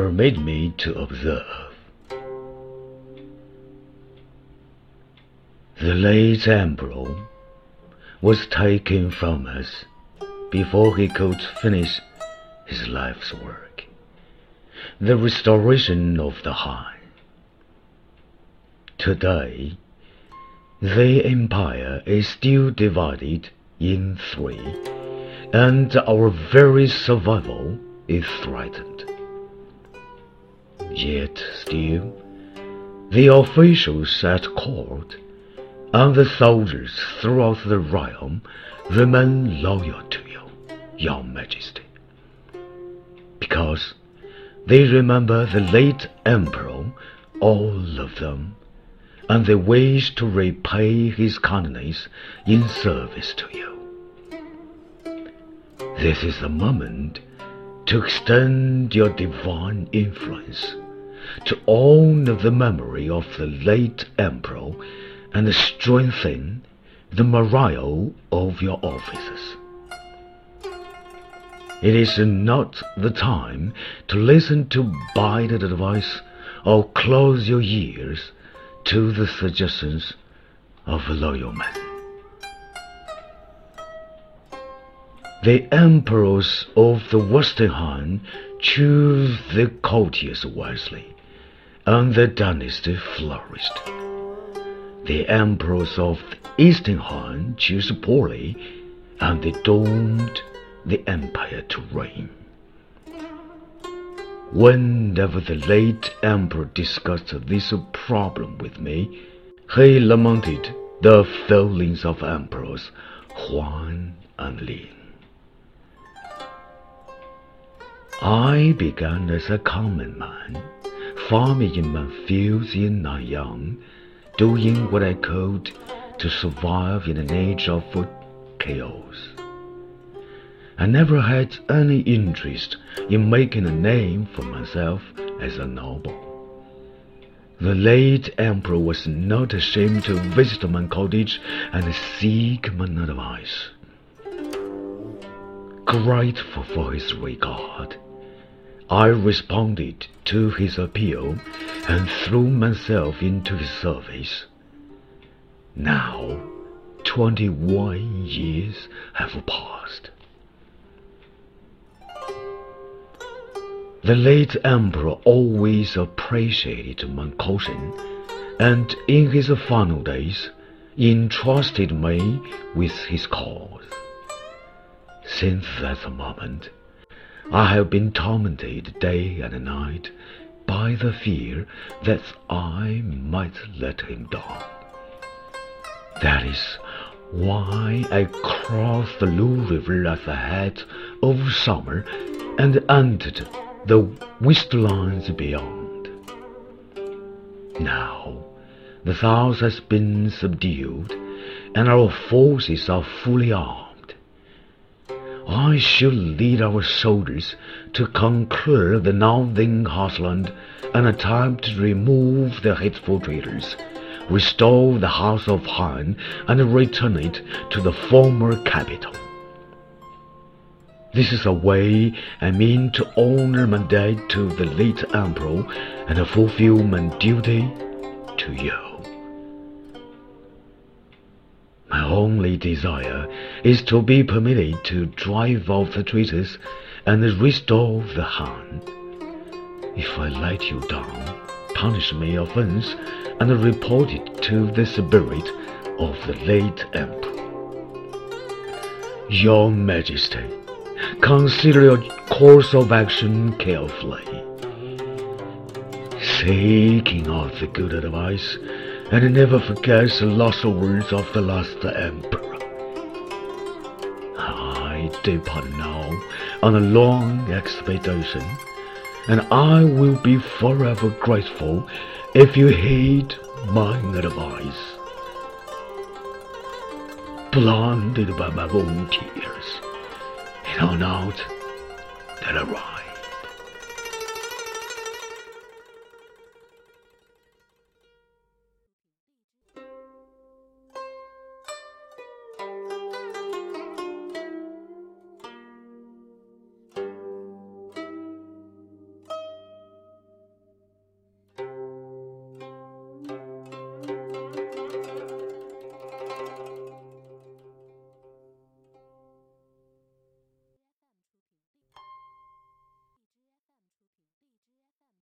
permit me to observe. The late Emperor was taken from us before he could finish his life's work, the restoration of the Han. Today, the empire is still divided in three, and our very survival is threatened. Yet still, the officials at court and the soldiers throughout the realm remain loyal to you, your majesty, because they remember the late emperor, all of them, and they wish to repay his kindness in service to you. This is the moment to extend your divine influence, to honor the memory of the late emperor and strengthen the morale of your officers. It is not the time to listen to bited advice or close your ears to the suggestions of a loyal man. The emperors of the Western Han chose the courtiers wisely, and the dynasty flourished. The emperors of the Eastern Han chose poorly, and they doomed the empire to reign. Whenever the late emperor discussed this problem with me, he lamented the failings of emperors Huan and Ling. I began as a common man, farming in my fields in Nanyang, doing what I could to survive in an age of chaos. I never had any interest in making a name for myself as a noble. The late emperor was not ashamed to visit my cottage and seek my advice. Grateful for his regard, I responded to his appeal and threw myself into his service. Now, twenty-one years have passed. The late emperor always appreciated my caution, and in his final days entrusted me with his cause. Since that moment, I have been tormented day and night by the fear that I might let him down. That is why I crossed the Lu River at the head of summer and entered the wastelands beyond. Now, the south has been subdued, and our forces are fully armed. I shall lead our soldiers to conquer the northern heartland and attempt to remove the hateful traitors, restore the house of Han, and return it to the former capital. This is a way I mean to honor my debt to the late emperor and fulfill my duty to you. Only desire is to be permitted to drive off the traitors and restore the Han. If I let you down, punish my offense and report it to the spirit of the late emperor. Your Majesty, consider your course of action carefully. Seeking out the good advice and never forget the last words of the last emperor. I depart now on a long expedition, and I will be forever grateful if you heed my advice. Blinded by my own tears, and on out that I ride.